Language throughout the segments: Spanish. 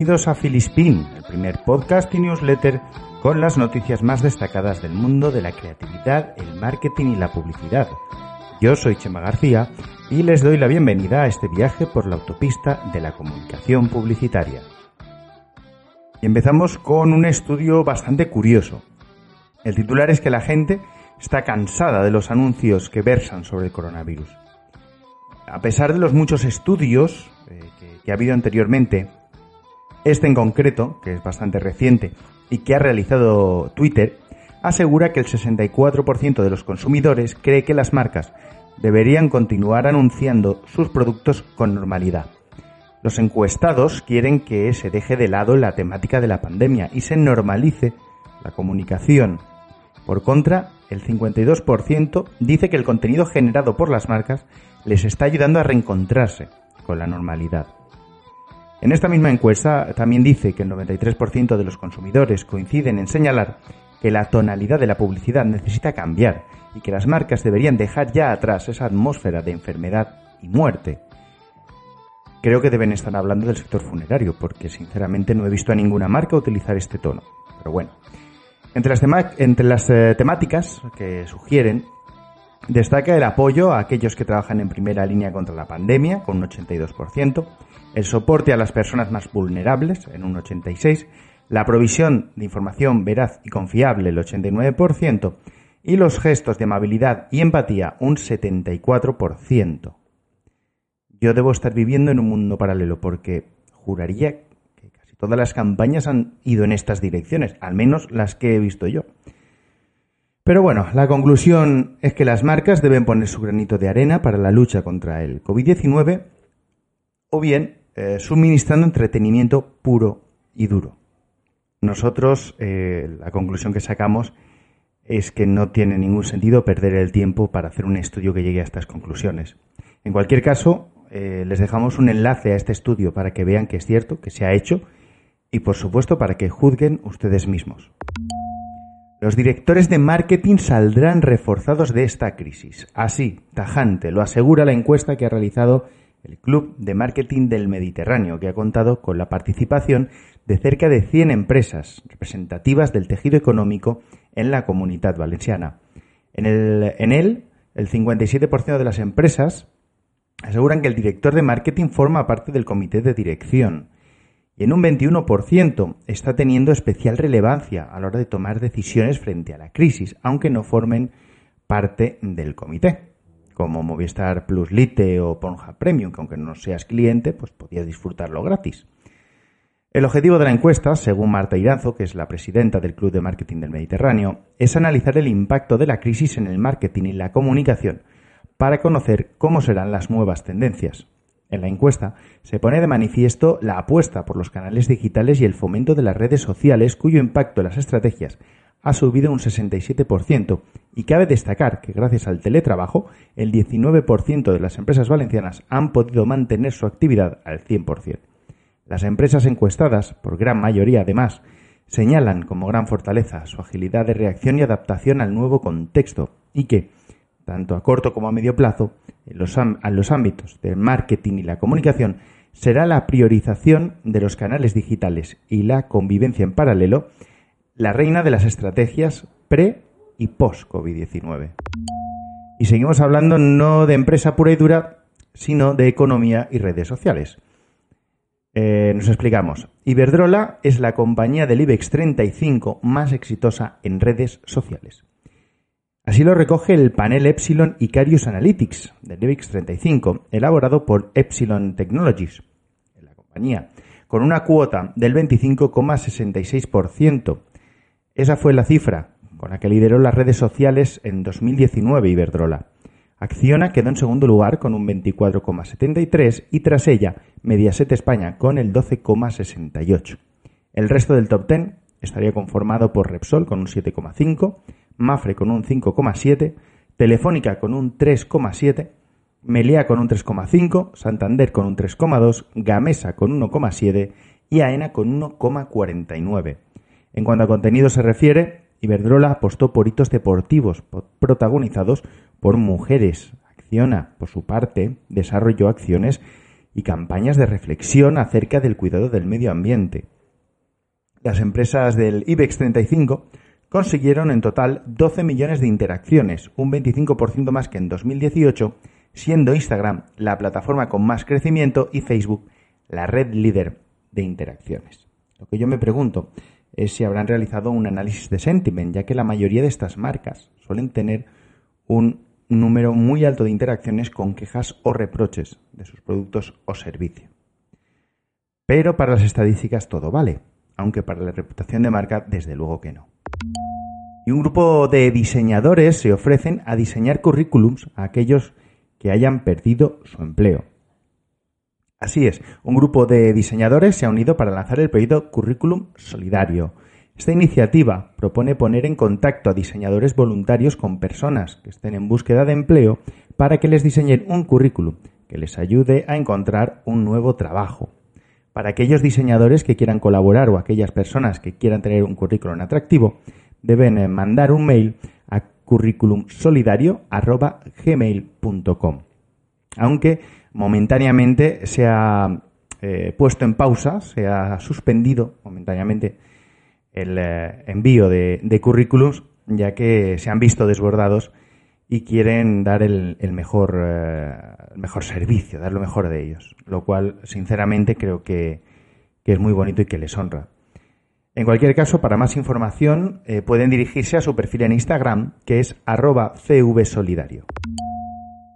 Bienvenidos a Filispin, el primer podcast y newsletter con las noticias más destacadas del mundo de la creatividad, el marketing y la publicidad. Yo soy Chema García y les doy la bienvenida a este viaje por la autopista de la comunicación publicitaria. Y empezamos con un estudio bastante curioso. El titular es que la gente está cansada de los anuncios que versan sobre el coronavirus. A pesar de los muchos estudios eh, que, que ha habido anteriormente este en concreto, que es bastante reciente y que ha realizado Twitter, asegura que el 64% de los consumidores cree que las marcas deberían continuar anunciando sus productos con normalidad. Los encuestados quieren que se deje de lado la temática de la pandemia y se normalice la comunicación. Por contra, el 52% dice que el contenido generado por las marcas les está ayudando a reencontrarse con la normalidad. En esta misma encuesta también dice que el 93% de los consumidores coinciden en señalar que la tonalidad de la publicidad necesita cambiar y que las marcas deberían dejar ya atrás esa atmósfera de enfermedad y muerte. Creo que deben estar hablando del sector funerario, porque sinceramente no he visto a ninguna marca utilizar este tono. Pero bueno. Entre las, eh, temáticas que sugieren, destaca el apoyo a aquellos que trabajan en primera línea contra la pandemia, con un 82%, el soporte a las personas más vulnerables, en un 86%, la provisión de información veraz y confiable, el 89%, y los gestos de amabilidad y empatía, un 74%. Yo debo estar viviendo en un mundo paralelo porque juraría que casi todas las campañas han ido en estas direcciones, al menos las que he visto yo. Pero bueno, la conclusión es que las marcas deben poner su granito de arena para la lucha contra el COVID-19 o bien eh, suministrando entretenimiento puro y duro. Nosotros, eh, la conclusión que sacamos es que no tiene ningún sentido perder el tiempo para hacer un estudio que llegue a estas conclusiones. En cualquier caso, eh, les dejamos un enlace a este estudio para que vean que es cierto, que se ha hecho y por supuesto para que juzguen ustedes mismos. Los directores de marketing saldrán reforzados de esta crisis. Así, tajante, lo asegura la encuesta que ha realizado el Club de Marketing del Mediterráneo, que ha contado con la participación de cerca de 100 empresas representativas del tejido económico en la comunidad valenciana. En, el, en él, el 57% de las empresas aseguran que el director de marketing forma parte del comité de dirección y en un 21% está teniendo especial relevancia a la hora de tomar decisiones frente a la crisis, aunque no formen parte del comité como Movistar Plus Lite o Pornhub Premium, que aunque no seas cliente, pues podías disfrutarlo gratis. El objetivo de la encuesta, según Marta Iranzo, que es la presidenta del Club de Marketing del Mediterráneo, es analizar el impacto de la crisis en el marketing y la comunicación para conocer cómo serán las nuevas tendencias. En la encuesta se pone de manifiesto la apuesta por los canales digitales y el fomento de las redes sociales cuyo impacto en las estrategias ha subido un 67% y cabe destacar que gracias al teletrabajo el 19% de las empresas valencianas han podido mantener su actividad al 100%. Las empresas encuestadas, por gran mayoría además, señalan como gran fortaleza su agilidad de reacción y adaptación al nuevo contexto y que, tanto a corto como a medio plazo, en los, ámbitos del marketing y la comunicación, será la priorización de los canales digitales y la convivencia en paralelo la reina de las estrategias pre y post-COVID-19. Y seguimos hablando no de empresa pura y dura, sino de economía y redes sociales. Eh, nos explicamos. Iberdrola es la compañía del IBEX 35 más exitosa en redes sociales. Así lo recoge el panel Epsilon Icarius Analytics del IBEX 35, elaborado por Epsilon Technologies, la compañía, con una cuota del 25,66% esa fue la cifra con la que lideró las redes sociales en 2019 Iberdrola. Acciona quedó en segundo lugar con un 24,73 y tras ella Mediaset España con el 12,68. El resto del top 10 estaría conformado por Repsol con un 7,5, Mafre con un 5,7, Telefónica con un 3,7, Meliá con un 3,5, Santander con un 3,2, Gamesa con 1,7 y AENA con 1,49. En cuanto a contenido se refiere, Iberdrola apostó por hitos deportivos protagonizados por mujeres. Acciona, por su parte, desarrolló acciones y campañas de reflexión acerca del cuidado del medio ambiente. Las empresas del IBEX 35 consiguieron en total 12 millones de interacciones, un 25% más que en 2018, siendo Instagram la plataforma con más crecimiento y Facebook la red líder de interacciones. Lo que yo me pregunto es si habrán realizado un análisis de sentiment, ya que la mayoría de estas marcas suelen tener un número muy alto de interacciones con quejas o reproches de sus productos o servicios. Pero para las estadísticas todo vale, aunque para la reputación de marca desde luego que no. Y un grupo de diseñadores se ofrecen a diseñar currículums a aquellos que hayan perdido su empleo. Así es, un grupo de diseñadores se ha unido para lanzar el proyecto Currículum Solidario. Esta iniciativa propone poner en contacto a diseñadores voluntarios con personas que estén en búsqueda de empleo para que les diseñen un currículum que les ayude a encontrar un nuevo trabajo. Para aquellos diseñadores que quieran colaborar o aquellas personas que quieran tener un currículum atractivo, deben eh, mandar un mail a curriculumsolidario.gmail.com. Aunque momentáneamente se ha eh, puesto en pausa, se ha suspendido momentáneamente el eh, envío de, currículums, ya que se han visto desbordados y quieren dar el, mejor, mejor servicio, dar lo mejor de ellos, lo cual sinceramente creo que es muy bonito y que les honra. En cualquier caso, para más información eh, pueden dirigirse a su perfil en Instagram, que es arroba cvsolidario.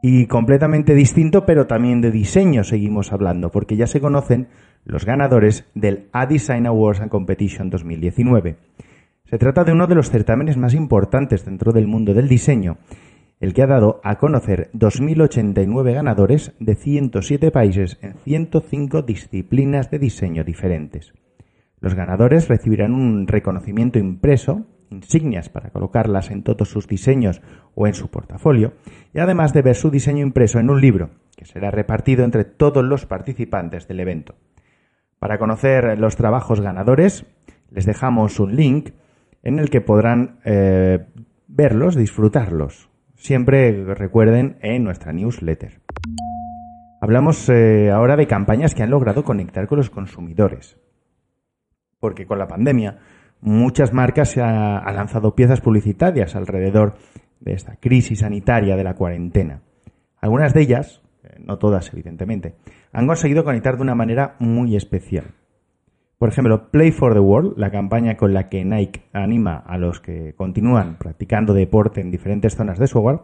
Y completamente distinto, pero también de diseño seguimos hablando, porque ya se conocen los ganadores del A-Design Awards and Competition 2019. Se trata de uno de los certámenes más importantes dentro del mundo del diseño, el que ha dado a conocer 2.089 ganadores de 107 países en 105 disciplinas de diseño diferentes. Los ganadores recibirán un reconocimiento impreso, insignias para colocarlas en todos sus diseños o en su portafolio, y además de ver su diseño impreso en un libro, que será repartido entre todos los participantes del evento. Para conocer los trabajos ganadores, les dejamos un link en el que podrán eh, verlos, disfrutarlos. Siempre recuerden en nuestra newsletter. Hablamos eh, ahora de campañas que han logrado conectar con los consumidores porque con la pandemia muchas marcas han lanzado piezas publicitarias alrededor de esta crisis sanitaria de la cuarentena. Algunas de ellas, eh, no todas evidentemente, han conseguido conectar de una manera muy especial. Por ejemplo, Play for the World, la campaña con la que Nike anima a los que continúan practicando deporte en diferentes zonas de su hogar,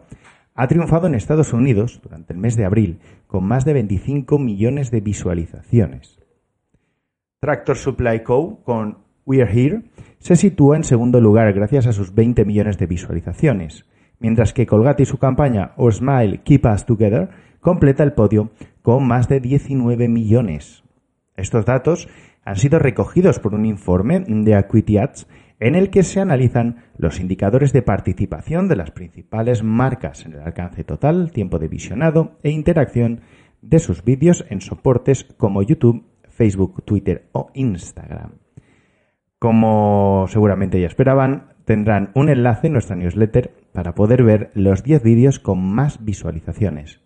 ha triunfado en Estados Unidos durante el mes de abril con más de 25 millones de visualizaciones. Tractor Supply Co. con We're Here se sitúa en segundo lugar gracias a sus 20 millones de visualizaciones, mientras que Colgate y su campaña O Smile Keep Us Together completa el podio con más de 19 millones. Estos datos han sido recogidos por un informe de Acuity Ads en el que se analizan los indicadores de participación de las principales marcas en el alcance total, tiempo de visionado e interacción de sus vídeos en soportes como YouTube Facebook, Twitter o Instagram. Como seguramente ya esperaban, tendrán un enlace en nuestra newsletter para poder ver los 10 vídeos con más visualizaciones.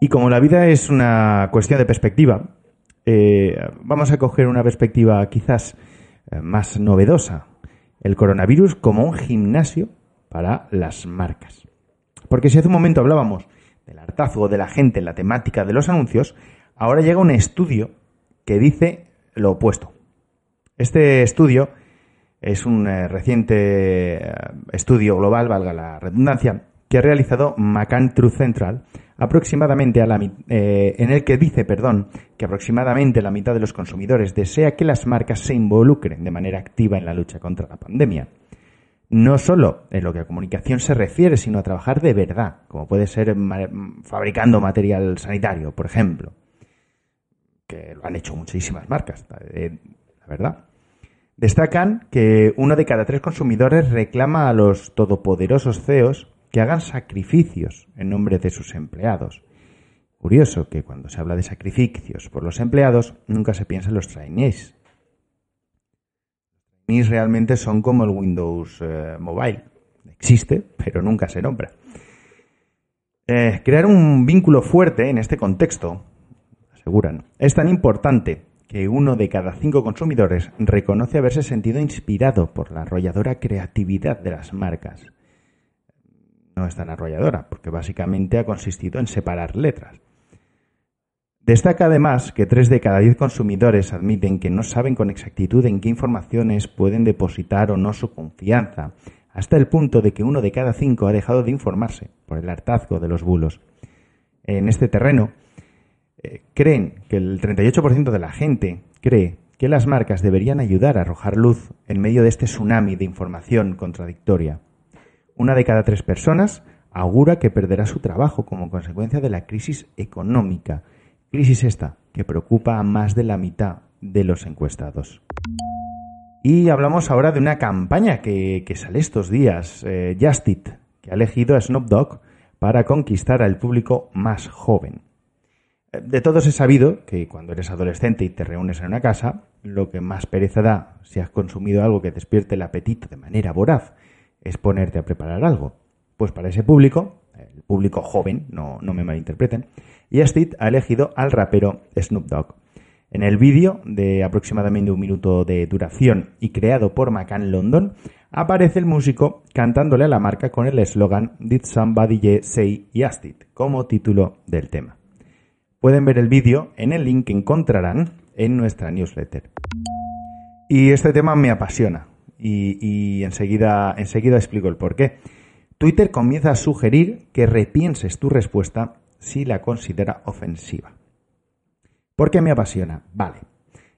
Y como la vida es una cuestión de perspectiva, eh, vamos a coger una perspectiva quizás eh, más novedosa. El coronavirus como un gimnasio para las marcas. Porque si hace un momento hablábamos del hartazgo de la gente en la temática de los anuncios, ahora llega un estudio que dice lo opuesto. Este estudio es un eh, reciente eh, estudio global, valga la redundancia, que ha realizado McCann Truth Central aproximadamente a la, eh, en el que dice, perdón, que aproximadamente la mitad de los consumidores desea que las marcas se involucren de manera activa en la lucha contra la pandemia. No solo en lo que a comunicación se refiere, sino a trabajar de verdad, como puede ser fabricando material sanitario, por ejemplo que lo han hecho muchísimas marcas, eh, la verdad. Destacan que uno de cada tres consumidores reclama a los todopoderosos CEOs que hagan sacrificios en nombre de sus empleados. Curioso que cuando se habla de sacrificios por los empleados nunca se piensa en los trainees. Trainees realmente son como el Windows eh, Mobile. Existe, pero nunca se nombra. Eh, crear un vínculo fuerte en este contexto Es tan importante que uno de cada cinco consumidores reconoce haberse sentido inspirado por la arrolladora creatividad de las marcas. No es tan arrolladora, porque básicamente ha consistido en separar letras. Destaca además que tres de cada diez consumidores admiten que no saben con exactitud en qué informaciones pueden depositar o no su confianza, hasta el punto de que uno de cada cinco ha dejado de informarse por el hartazgo de los bulos. En este terreno, eh, creen que el 38% de la gente cree que las marcas deberían ayudar a arrojar luz en medio de este tsunami de información contradictoria. Una de cada tres personas augura que perderá su trabajo como consecuencia de la crisis económica Crisis esta que preocupa a más de la mitad de los encuestados. Y hablamos ahora de una campaña que, sale estos días, eh, Justit, que ha elegido a Snoop Dogg para conquistar al público más joven. De todos he sabido que cuando eres adolescente y te reúnes en una casa, lo que más pereza da si has consumido algo que despierte el apetito de manera voraz es ponerte a preparar algo. Pues para ese público, el público joven, no, no me malinterpreten, y Astit ha elegido al rapero Snoop Dogg. En el vídeo, de aproximadamente un minuto de duración y creado por McCann London, aparece el músico cantándole a la marca con el eslogan Did Somebody Say Yastit como título del tema. Pueden ver el vídeo en el link que encontrarán en nuestra newsletter. Y este tema me apasiona y, enseguida, enseguida explico el porqué. Twitter comienza a sugerir que repienses tu respuesta si la considera ofensiva. ¿Por qué me apasiona? Vale.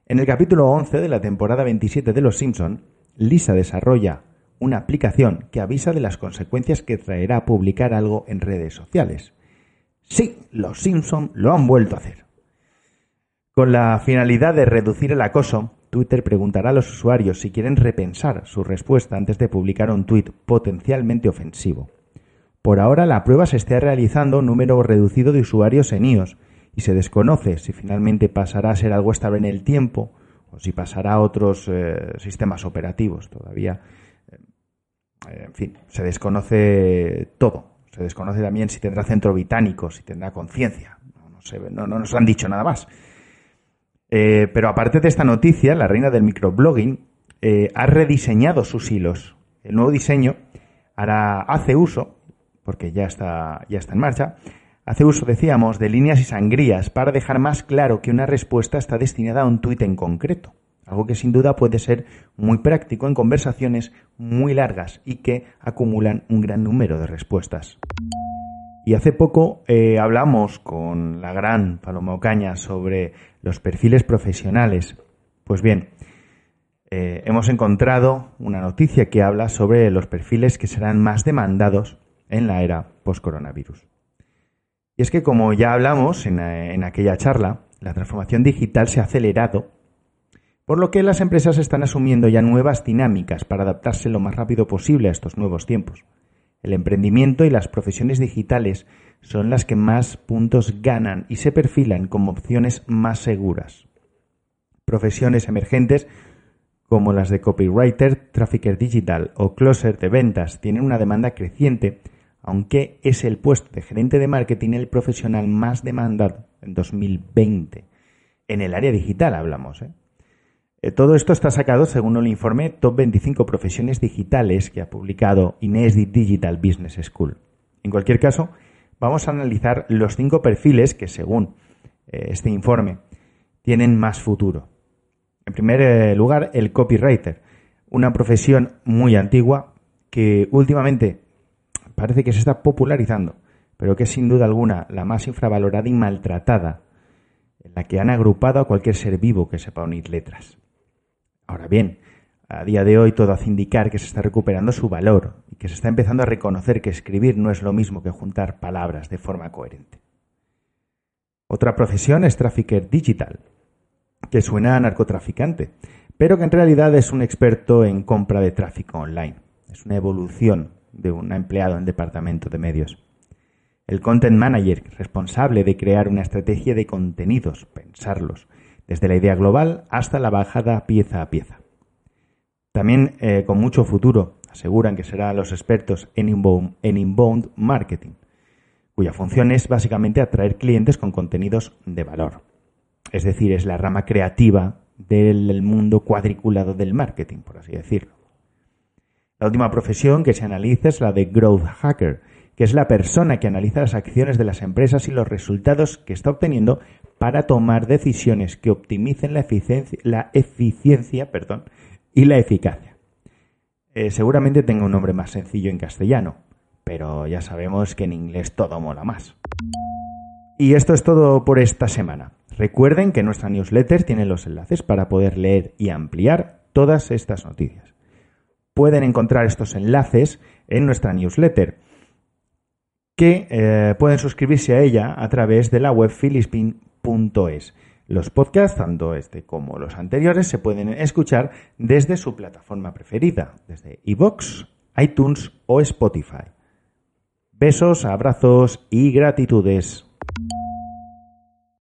En el capítulo 11 de la temporada 27 de Los Simpson, Lisa desarrolla una aplicación que avisa de las consecuencias que traerá publicar algo en redes sociales. Sí, los Simpson lo han vuelto a hacer. Con la finalidad de reducir el acoso, Twitter preguntará a los usuarios si quieren repensar su respuesta antes de publicar un tuit potencialmente ofensivo. Por ahora la prueba se está realizando un número reducido de usuarios en iOS y se desconoce si finalmente pasará a ser algo estable en el tiempo o si pasará a otros eh, sistemas operativos. Todavía, eh, en fin, se desconoce todo. Se desconoce también si tendrá centro británico, si tendrá conciencia. No, no, nos han dicho nada más. Eh, pero aparte de esta noticia, la reina del microblogging ha rediseñado sus hilos. El nuevo diseño hace uso porque ya está, ya está en marcha, hace uso, decíamos, de líneas y sangrías para dejar más claro que una respuesta está destinada a un tuit en concreto. Algo que sin duda puede ser muy práctico en conversaciones muy largas y que acumulan un gran número de respuestas. Y hace poco eh, hablamos con la gran Paloma Ocaña sobre los perfiles profesionales. Pues bien, eh, hemos encontrado una noticia que habla sobre los perfiles que serán más demandados en la era post-coronavirus. Y es que, como ya hablamos en, en aquella charla, la transformación digital se ha acelerado, por lo que las empresas están asumiendo ya nuevas dinámicas para adaptarse lo más rápido posible a estos nuevos tiempos. El emprendimiento y las profesiones digitales son las que más puntos ganan y se perfilan como opciones más seguras. Profesiones emergentes como las de copywriter, trafficker digital o closer de ventas tienen una demanda creciente aunque es el puesto de gerente de marketing el profesional más demandado en 2020. En el área digital hablamos. ¿eh? Eh, todo esto está sacado según el informe Top 25 Profesiones Digitales que ha publicado Inés Digital Business School. En cualquier caso, vamos a analizar los cinco perfiles que, según eh, este informe, tienen más futuro. En primer lugar, el copywriter, una profesión muy antigua que últimamente parece que se está popularizando, pero que es sin duda alguna la más infravalorada y maltratada, en la que han agrupado a cualquier ser vivo que sepa unir letras. Ahora bien, a día de hoy todo hace indicar que se está recuperando su valor y que se está empezando a reconocer que escribir no es lo mismo que juntar palabras de forma coherente. Otra profesión es trafficker digital, que suena a narcotraficante, pero que en realidad es un experto en compra de tráfico online. Es una evolución de un empleado en departamento de medios. El content manager, responsable de crear una estrategia de contenidos, pensarlos, desde la idea global hasta la bajada pieza a pieza. También eh, con mucho futuro, aseguran que serán los expertos en inbound, en inbound marketing, cuya función es básicamente atraer clientes con contenidos de valor. es decir, es la rama creativa del mundo cuadriculado del marketing, por así decirlo. La última profesión que se analiza es la de growth hacker, que es la persona que analiza las acciones de las empresas y los resultados que está obteniendo para tomar decisiones que optimicen la eficiencia, la eficiencia perdón, y la eficacia. Eh, seguramente tenga un nombre más sencillo en castellano, pero ya sabemos que en inglés todo mola más. Y esto es todo por esta semana. Recuerden que nuestra newsletter tiene los enlaces para poder leer y ampliar todas estas noticias. Pueden encontrar estos enlaces en nuestra newsletter, que eh, pueden suscribirse a ella a través de la web philispin.es. Los podcasts, tanto este como los anteriores, se pueden escuchar desde su plataforma preferida, desde iVoox, iTunes o Spotify. Besos, abrazos y gratitudes.